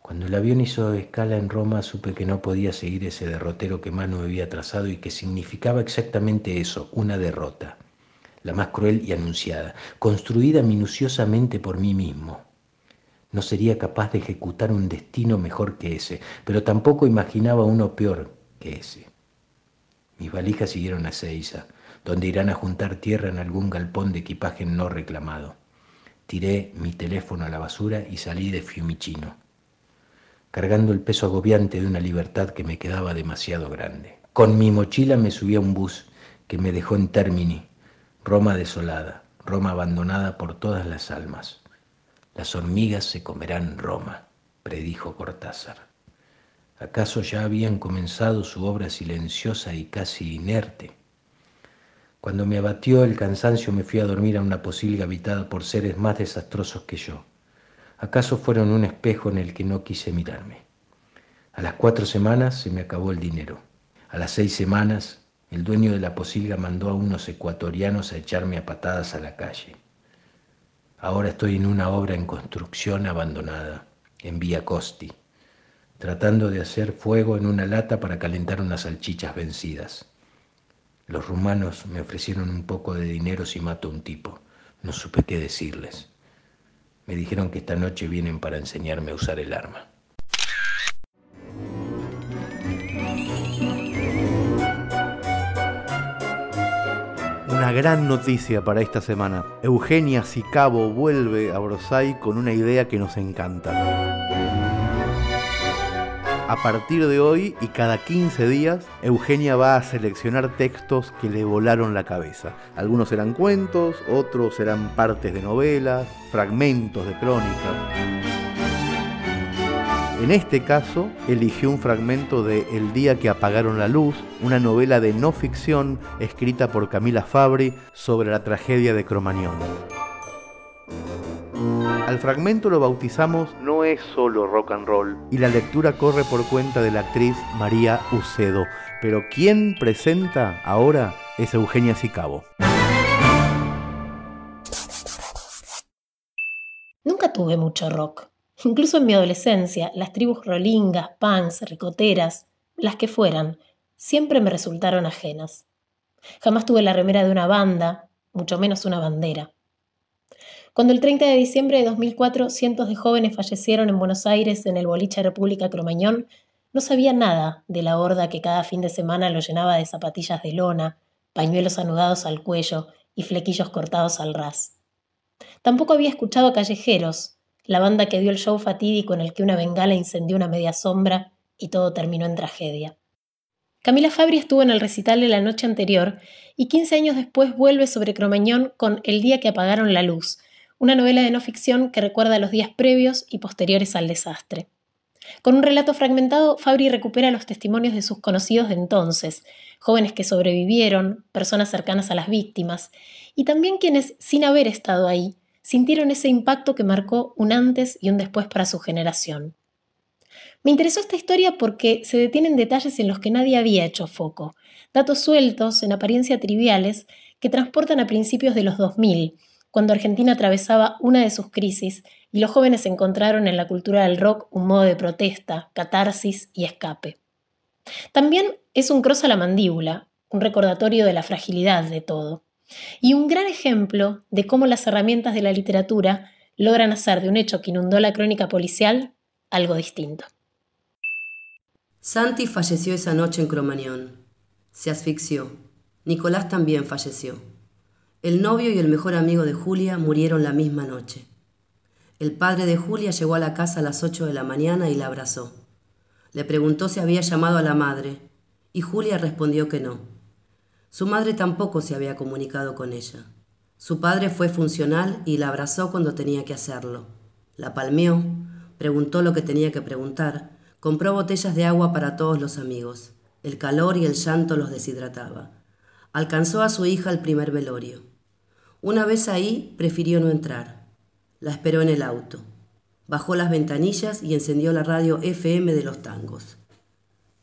Speaker 4: Cuando el avión hizo escala en Roma supe que no podía seguir ese derrotero que Manu había trazado y que significaba exactamente eso, una derrota la más cruel y anunciada, construida minuciosamente por mí mismo. No sería capaz de ejecutar un destino mejor que ese, pero tampoco imaginaba uno peor que ese. Mis valijas siguieron a Seiza, donde irán a juntar tierra en algún galpón de equipaje no reclamado. Tiré mi teléfono a la basura y salí de Fiumicino, cargando el peso agobiante de una libertad que me quedaba demasiado grande. Con mi mochila me subí a un bus que me dejó en Termini, Roma desolada, Roma abandonada por todas las almas. Las hormigas se comerán Roma, predijo Cortázar. ¿Acaso ya habían comenzado su obra silenciosa y casi inerte? Cuando me abatió el cansancio me fui a dormir a una posilga habitada por seres más desastrosos que yo. ¿Acaso fueron un espejo en el que no quise mirarme? A las cuatro semanas se me acabó el dinero. A las seis semanas el dueño de la posilga mandó a unos ecuatorianos a echarme a patadas a la calle. Ahora estoy en una obra en construcción abandonada, en Vía Costi, tratando de hacer fuego en una lata para calentar unas salchichas vencidas. Los rumanos me ofrecieron un poco de dinero si mato a un tipo. No supe qué decirles. Me dijeron que esta noche vienen para enseñarme a usar el arma.
Speaker 1: Una gran noticia para esta semana. Eugenia Sicabo vuelve a Brosai con una idea que nos encanta. A partir de hoy y cada 15 días, Eugenia va a seleccionar textos que le volaron la cabeza. Algunos serán cuentos, otros serán partes de novelas, fragmentos de crónicas. En este caso, eligió un fragmento de El día que apagaron la luz, una novela de no ficción escrita por Camila Fabri sobre la tragedia de Cromañón. Al fragmento lo bautizamos No es solo rock and roll y la lectura corre por cuenta de la actriz María Ucedo. Pero quien presenta ahora es Eugenia Sicabo.
Speaker 5: Nunca tuve mucho rock. Incluso en mi adolescencia, las tribus rolingas, punks, ricoteras, las que fueran, siempre me resultaron ajenas. Jamás tuve la remera de una banda, mucho menos una bandera. Cuando el 30 de diciembre de 2004 cientos de jóvenes fallecieron en Buenos Aires en el boliche República Cromañón, no sabía nada de la horda que cada fin de semana lo llenaba de zapatillas de lona, pañuelos anudados al cuello y flequillos cortados al ras. Tampoco había escuchado a Callejeros, la banda que dio el show fatídico en el que una bengala incendió una media sombra y todo terminó en tragedia. Camila Fabri estuvo en el recital de la noche anterior y 15 años después vuelve sobre Cromañón con El día que apagaron la luz, una novela de no ficción que recuerda los días previos y posteriores al desastre. Con un relato fragmentado, Fabri recupera los testimonios de sus conocidos de entonces, jóvenes que sobrevivieron, personas cercanas a las víctimas, y también quienes, sin haber estado ahí, sintieron ese impacto que marcó un antes y un después para su generación. Me interesó esta historia porque se detienen detalles en los que nadie había hecho foco, datos sueltos, en apariencia triviales, que transportan a principios de los 2000, cuando Argentina atravesaba una de sus crisis y los jóvenes encontraron en la cultura del rock un modo de protesta, catarsis y escape. También es un cross a la mandíbula, un recordatorio de la fragilidad de todo, y un gran ejemplo de cómo las herramientas de la literatura logran hacer de un hecho que inundó la crónica policial algo distinto.
Speaker 6: Santi falleció esa noche en Cromañón. Se asfixió. Nicolás también falleció. El novio y el mejor amigo de Julia murieron la misma noche. El padre de Julia llegó a la casa a las ocho de la mañana y la abrazó. Le preguntó si había llamado a la madre, y Julia respondió que no. Su madre tampoco se había comunicado con ella. Su padre fue funcional y la abrazó cuando tenía que hacerlo. La palmeó, preguntó lo que tenía que preguntar, compró botellas de agua para todos los amigos. El calor y el llanto los deshidrataba. Alcanzó a su hija el primer velorio. Una vez ahí, prefirió no entrar. La esperó en el auto. Bajó las ventanillas y encendió la radio FM de los tangos.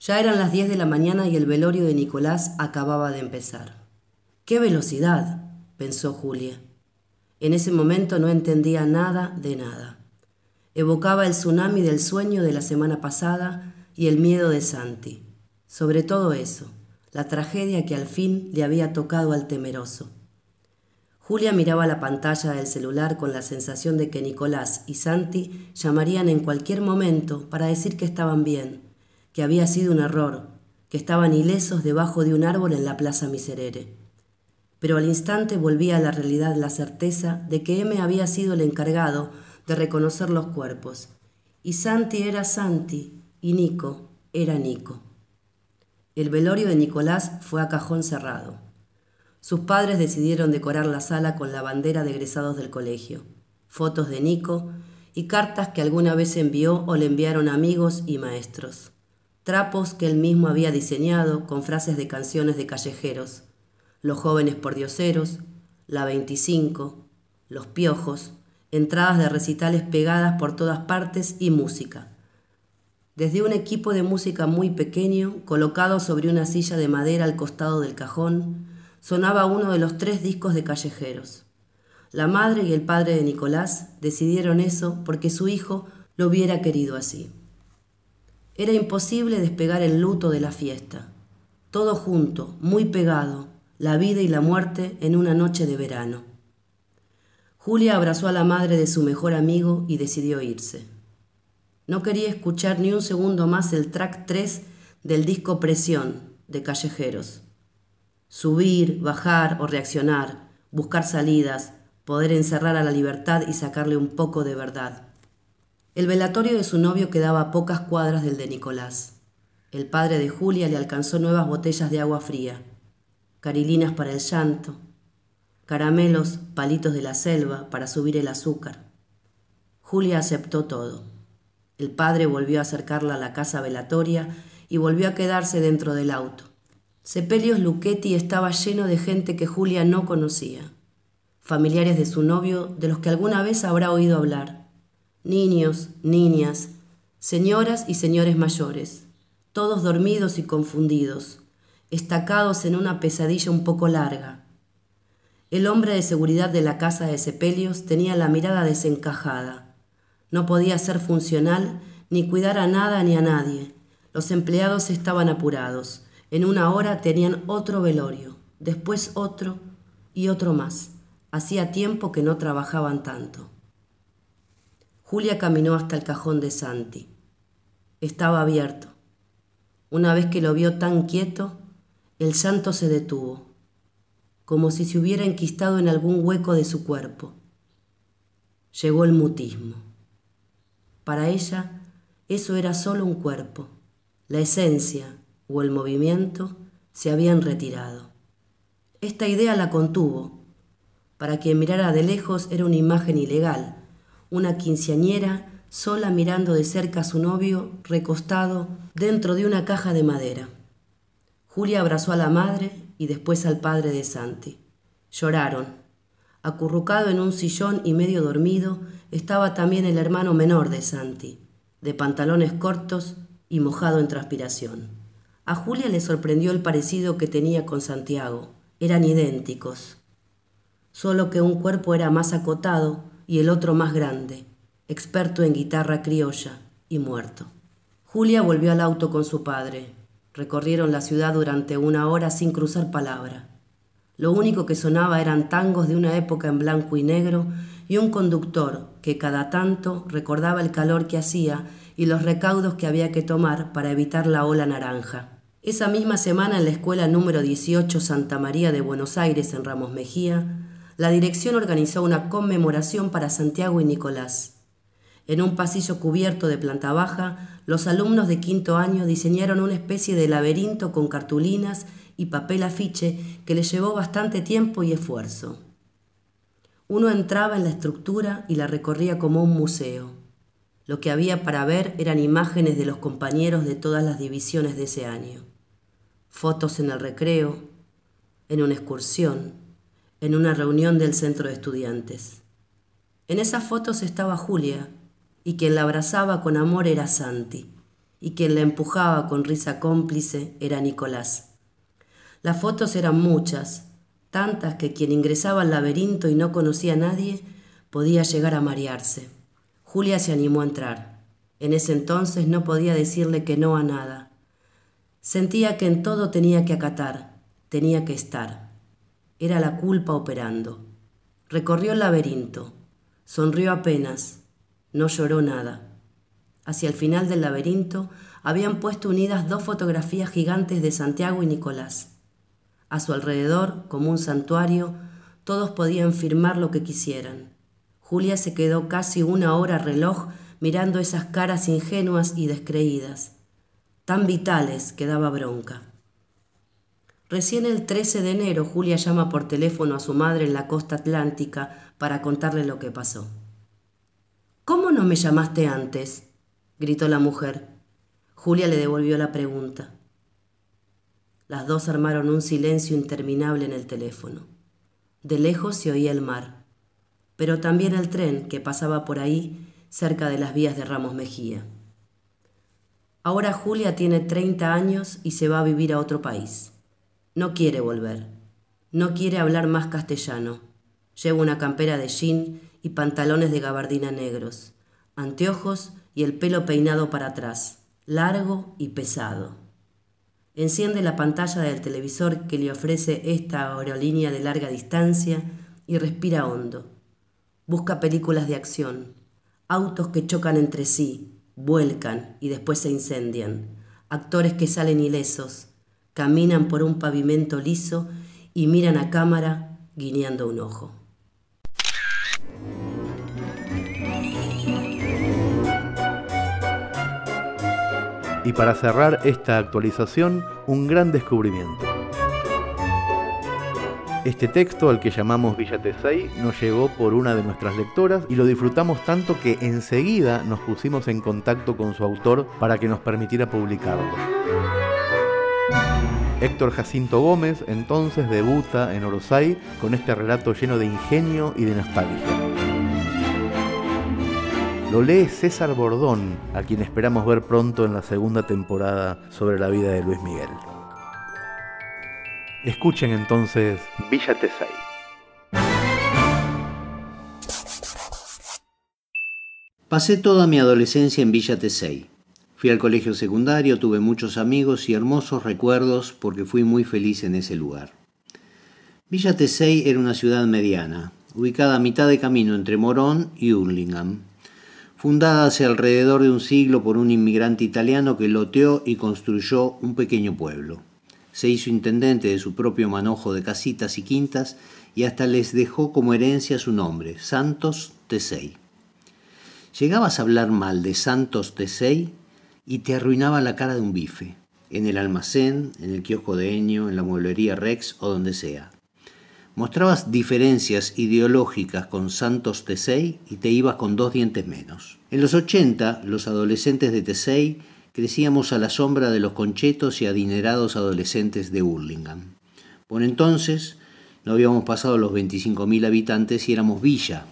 Speaker 6: Ya eran las 10 de la mañana y el velorio de Nicolás acababa de empezar. ¡Qué velocidad! pensó Julia. En ese momento no entendía nada de nada. Evocaba el tsunami del sueño de la semana pasada y el miedo de Santi. Sobre todo eso, la tragedia que al fin le había tocado al temeroso. Julia miraba la pantalla del celular con la sensación de que Nicolás y Santi llamarían en cualquier momento para decir que estaban bien, que había sido un error, que estaban ilesos debajo de un árbol en la Plaza Miserere. Pero al instante volvía a la realidad la certeza de que M había sido el encargado de reconocer los cuerpos, y Santi era Santi y Nico era Nico. El velorio de Nicolás fue a cajón cerrado. Sus padres decidieron decorar la sala con la bandera de egresados del colegio, fotos de Nico y cartas que alguna vez envió o le enviaron amigos y maestros trapos que él mismo había diseñado con frases de canciones de callejeros, Los jóvenes pordioseros, La 25, Los piojos, entradas de recitales pegadas por todas partes y música. Desde un equipo de música muy pequeño, colocado sobre una silla de madera al costado del cajón, sonaba uno de los tres discos de callejeros. La madre y el padre de Nicolás decidieron eso porque su hijo lo hubiera querido así. Era imposible despegar el luto de la fiesta. Todo junto, muy pegado, la vida y la muerte en una noche de verano. Julia abrazó a la madre de su mejor amigo y decidió irse. No quería escuchar ni un segundo más el track 3 del disco Presión de Callejeros. Subir, bajar o reaccionar, buscar salidas, poder encerrar a la libertad y sacarle un poco de verdad. El velatorio de su novio quedaba a pocas cuadras del de Nicolás. El padre de Julia le alcanzó nuevas botellas de agua fría, carilinas para el llanto, caramelos, palitos de la selva para subir el azúcar. Julia aceptó todo. El padre volvió a acercarla a la casa velatoria y volvió a quedarse dentro del auto. Sepelios Luchetti estaba lleno de gente que Julia no conocía, familiares de su novio de los que alguna vez habrá oído hablar niños, niñas, señoras y señores mayores, todos dormidos y confundidos, estacados en una pesadilla un poco larga. El hombre de seguridad de la casa de Sepelios tenía la mirada desencajada. No podía ser funcional ni cuidar a nada ni a nadie. Los empleados estaban apurados. En una hora tenían otro velorio, después otro y otro más. Hacía tiempo que no trabajaban tanto. Julia caminó hasta el cajón de Santi. Estaba abierto. Una vez que lo vio tan quieto, el santo se detuvo, como si se hubiera enquistado en algún hueco de su cuerpo. Llegó el mutismo. Para ella, eso era solo un cuerpo. La esencia o el movimiento se habían retirado. Esta idea la contuvo. Para quien mirara de lejos era una imagen ilegal, una quinceañera sola mirando de cerca a su novio recostado dentro de una caja de madera. Julia abrazó a la madre y después al padre de Santi. Lloraron. Acurrucado en un sillón y medio dormido estaba también el hermano menor de Santi, de pantalones cortos y mojado en transpiración. A Julia le sorprendió el parecido que tenía con Santiago. Eran idénticos, solo que un cuerpo era más acotado y el otro más grande, experto en guitarra criolla y muerto. Julia volvió al auto con su padre. Recorrieron la ciudad durante una hora sin cruzar palabra. Lo único que sonaba eran tangos de una época en blanco y negro y un conductor que cada tanto recordaba el calor que hacía y los recaudos que había que tomar para evitar la ola naranja. Esa misma semana en la escuela número 18 Santa María de Buenos Aires en Ramos Mejía, la dirección organizó una conmemoración para Santiago y Nicolás. En un pasillo cubierto de planta baja, los alumnos de quinto año diseñaron una especie de laberinto con cartulinas y papel afiche que les llevó bastante tiempo y esfuerzo. Uno entraba en la estructura y la recorría como un museo. Lo que había para ver eran imágenes de los compañeros de todas las divisiones de ese año. Fotos en el recreo, en una excursión, en una reunión del centro de estudiantes. En esas fotos estaba Julia, y quien la abrazaba con amor era Santi, y quien la empujaba con risa cómplice era Nicolás. Las fotos eran muchas, tantas que quien ingresaba al laberinto y no conocía a nadie podía llegar a marearse. Julia se animó a entrar. En ese entonces no podía decirle que no a nada. Sentía que en todo tenía que acatar, tenía que estar. Era la culpa operando. Recorrió el laberinto. Sonrió apenas. No lloró nada. Hacia el final del laberinto habían puesto unidas dos fotografías gigantes de Santiago y Nicolás. A su alrededor, como un santuario, todos podían firmar lo que quisieran. Julia se quedó casi una hora reloj mirando esas caras ingenuas y descreídas, tan vitales que daba bronca. Recién el 13 de enero Julia llama por teléfono a su madre en la costa atlántica para contarle lo que pasó. ¿Cómo no me llamaste antes? gritó la mujer. Julia le devolvió la pregunta. Las dos armaron un silencio interminable en el teléfono. De lejos se oía el mar, pero también el tren que pasaba por ahí cerca de las vías de Ramos Mejía. Ahora Julia tiene 30 años y se va a vivir a otro país. No quiere volver. No quiere hablar más castellano. Lleva una campera de jean y pantalones de gabardina negros, anteojos y el pelo peinado para atrás, largo y pesado. Enciende la pantalla del televisor que le ofrece esta aerolínea de larga distancia y respira hondo. Busca películas de acción, autos que chocan entre sí, vuelcan y después se incendian, actores que salen ilesos, caminan por un pavimento liso y miran a cámara guiñando un ojo.
Speaker 1: Y para cerrar esta actualización, un gran descubrimiento. Este texto, al que llamamos Villa Tesey, nos llegó por una de nuestras lectoras y lo disfrutamos tanto que enseguida nos pusimos en contacto con su autor para que nos permitiera publicarlo. Héctor Jacinto Gómez entonces debuta en Orosai con este relato lleno de ingenio y de nostalgia. Lo lee César Bordón, a quien esperamos ver pronto en la segunda temporada sobre la vida de Luis Miguel. Escuchen entonces Villa Tesay.
Speaker 7: Pasé toda mi adolescencia en Villa Tesey. Fui al colegio secundario, tuve muchos amigos y hermosos recuerdos porque fui muy feliz en ese lugar. Villa Tesey era una ciudad mediana, ubicada a mitad de camino entre Morón y Hurlingham, fundada hace alrededor de un siglo por un inmigrante italiano que loteó y construyó un pequeño pueblo. Se hizo intendente de su propio manojo de casitas y quintas y hasta les dejó como herencia su nombre, Santos Tesey. Llegabas a hablar mal de Santos Tesey y te arruinaba la cara de un bife, en el almacén, en el kiosco de Eño, en la mueblería Rex o donde sea. Mostrabas diferencias ideológicas con Santos Tesey y te ibas con dos dientes menos. En los 80, los adolescentes de Tesey crecíamos a la sombra de los conchetos y adinerados adolescentes de Hurlingham. Por entonces, no habíamos pasado los 25.000 habitantes y éramos villa.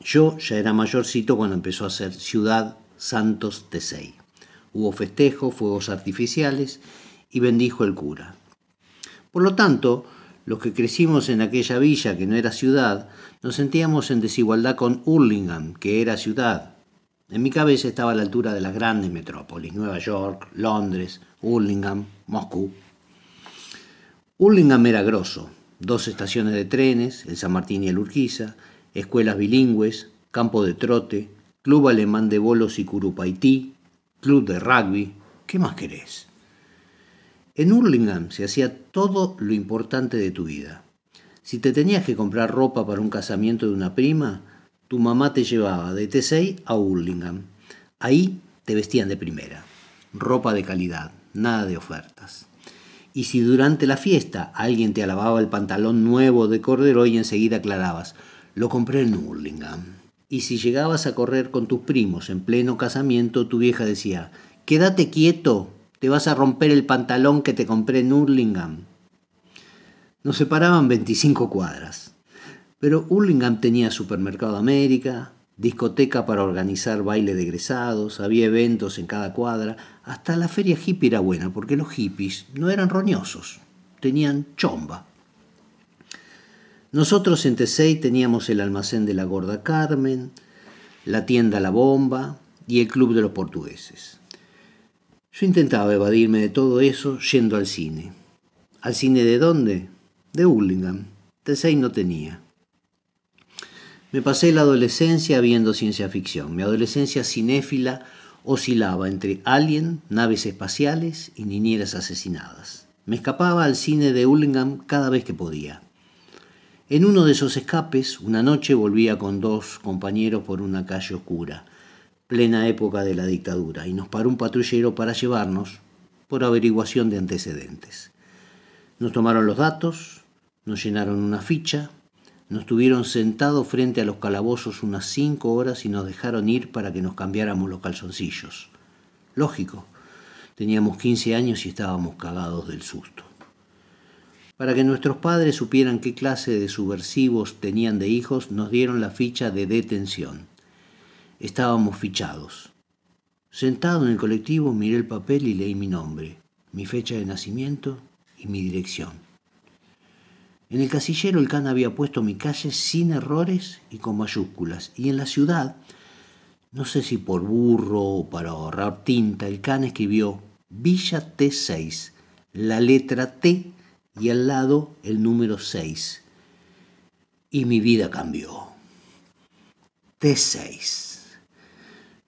Speaker 7: Yo ya era mayorcito cuando empezó a ser ciudad Santos Tesey. Hubo festejos, fuegos artificiales y bendijo el cura. Por lo tanto, los que crecimos en aquella villa que no era ciudad, nos sentíamos en desigualdad con Hurlingham, que era ciudad. En mi cabeza estaba a la altura de las grandes metrópolis, Nueva York, Londres, Hurlingham, Moscú. Hurlingham era grosso, dos estaciones de trenes, el San Martín y el Urquiza, escuelas bilingües, campo de trote, club alemán de bolos y curupaití, club de rugby, ¿qué más querés? En Hurlingham se hacía todo lo importante de tu vida. Si te tenías que comprar ropa para un casamiento de una prima, tu mamá te llevaba de T6 a Hurlingham. Ahí te vestían de primera. Ropa de calidad, nada de ofertas. Y si durante la fiesta alguien te alababa el pantalón nuevo de cordero y enseguida aclarabas, lo compré en Hurlingham. Y si llegabas a correr con tus primos en pleno casamiento, tu vieja decía, quédate quieto, te vas a romper el pantalón que te compré en Hurlingham. Nos separaban 25 cuadras, pero Hurlingham tenía supermercado América, discoteca para organizar baile de egresados, había eventos en cada cuadra, hasta la feria hippie era buena, porque los hippies no eran roñosos, tenían chomba. Nosotros en Tesey teníamos el almacén de la Gorda Carmen, la tienda La Bomba y el club de los portugueses. Yo intentaba evadirme de todo eso yendo al cine. ¿Al cine de dónde? De Hurlingham. Tesey no tenía. Me pasé la adolescencia viendo ciencia ficción. Mi adolescencia cinéfila oscilaba entre Alien, naves espaciales y niñeras asesinadas. Me escapaba al cine de Hurlingham cada vez que podía. En uno de esos escapes, una noche volvía con dos compañeros por una calle oscura, plena época de la dictadura, y nos paró un patrullero para llevarnos por averiguación de antecedentes. Nos tomaron los datos, nos llenaron una ficha, nos tuvieron sentados frente a los calabozos unas cinco horas y nos dejaron ir para que nos cambiáramos los calzoncillos. Lógico, teníamos 15 años y estábamos cagados del susto. Para que nuestros padres supieran qué clase de subversivos tenían de hijos, nos dieron la ficha de detención. Estábamos fichados. Sentado en el colectivo miré el papel y leí mi nombre, mi fecha de nacimiento y mi dirección. En el casillero el CAN había puesto mi calle sin errores y con mayúsculas, y en la ciudad, no sé si por burro o para ahorrar tinta, el CAN escribió Villa T6, la letra T y al lado el número 6. Y mi vida cambió. T6.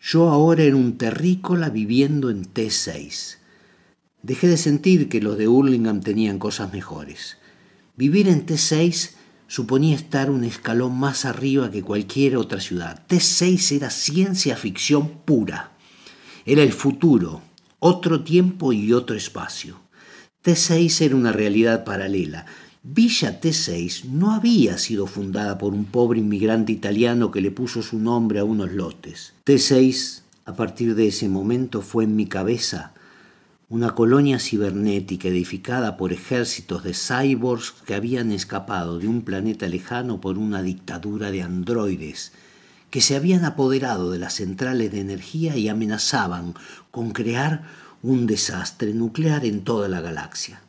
Speaker 7: Yo ahora era un terrícola viviendo en T6. Dejé de sentir que los de Hurlingham tenían cosas mejores. Vivir en T6 suponía estar un escalón más arriba que cualquier otra ciudad. T6 era ciencia ficción pura. Era el futuro, otro tiempo y otro espacio. T6 era una realidad paralela. Villa T6 no había sido fundada por un pobre inmigrante italiano que le puso su nombre a unos lotes. T6, a partir de ese momento, fue en mi cabeza una colonia cibernética edificada por ejércitos de cyborgs que habían escapado de un planeta lejano por una dictadura de androides que se habían apoderado de las centrales de energía y amenazaban con crear un desastre nuclear en toda la galaxia.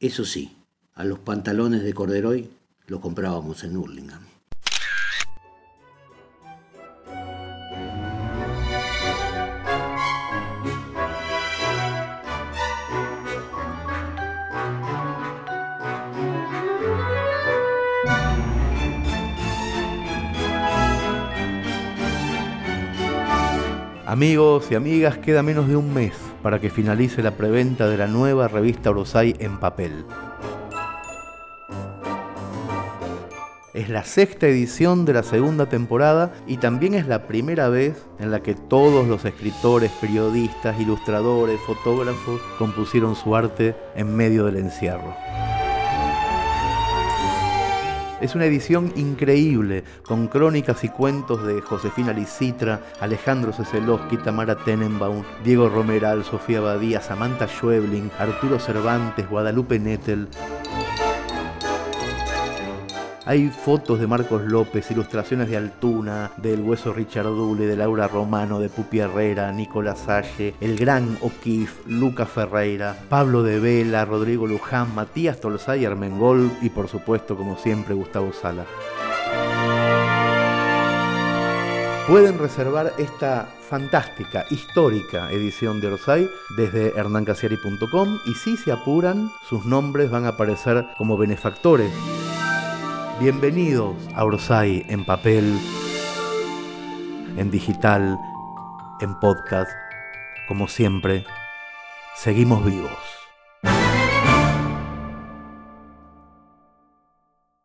Speaker 7: Eso sí, a los pantalones de Corderoy los comprábamos en Hurlingham.
Speaker 1: Amigos y amigas, queda menos de un mes para que finalice la preventa de la nueva revista Orosai en papel. Es la sexta edición de la segunda temporada y también es la primera vez en la que todos los escritores, periodistas, ilustradores, fotógrafos compusieron su arte en medio del encierro. Es una edición increíble, con crónicas y cuentos de Josefina Licitra, Alejandro Ceselowski, Tamara Tenenbaum, Diego Romeral, Sofía Badía, Samantha Schwebling, Arturo Cervantes, Guadalupe Nettel. Hay fotos de Marcos López, ilustraciones de Altuna, del Hueso Richard Dule, de Laura Romano, de Pupi Herrera, Nicolás Salle, el gran O'Keefe, Luca Ferreira, Pablo de Vela, Rodrigo Luján, Matías Tolsay, Armengol y por supuesto, como siempre, Gustavo Sala. Pueden reservar esta fantástica, histórica edición de Orsay desde hernancasiari.com y si se apuran, sus nombres van a aparecer como benefactores Bienvenidos a Orsay en papel, en digital, en podcast. Como siempre, seguimos vivos.